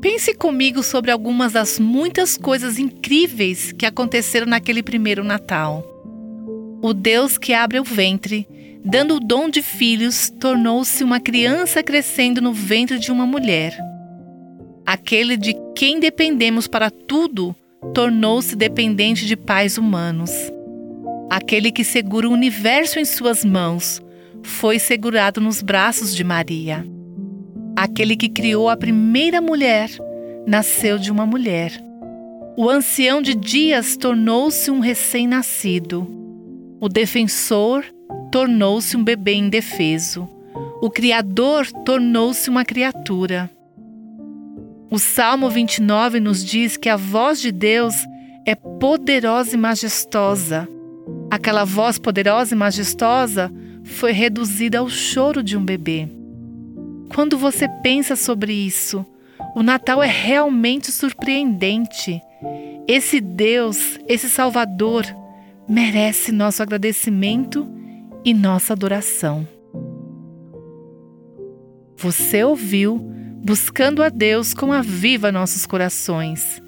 Pense comigo sobre algumas das muitas coisas incríveis que aconteceram naquele primeiro Natal. O Deus que abre o ventre, dando o dom de filhos, tornou-se uma criança crescendo no ventre de uma mulher. Aquele de quem dependemos para tudo tornou-se dependente de pais humanos. Aquele que segura o universo em suas mãos foi segurado nos braços de Maria. Aquele que criou a primeira mulher nasceu de uma mulher. O ancião de dias tornou-se um recém-nascido. O defensor tornou-se um bebê indefeso. O Criador tornou-se uma criatura. O Salmo 29 nos diz que a voz de Deus é poderosa e majestosa. Aquela voz poderosa e majestosa foi reduzida ao choro de um bebê. Quando você pensa sobre isso, o Natal é realmente surpreendente. Esse Deus, esse Salvador, merece nosso agradecimento e nossa adoração. Você ouviu Buscando a Deus com a Viva Nossos Corações.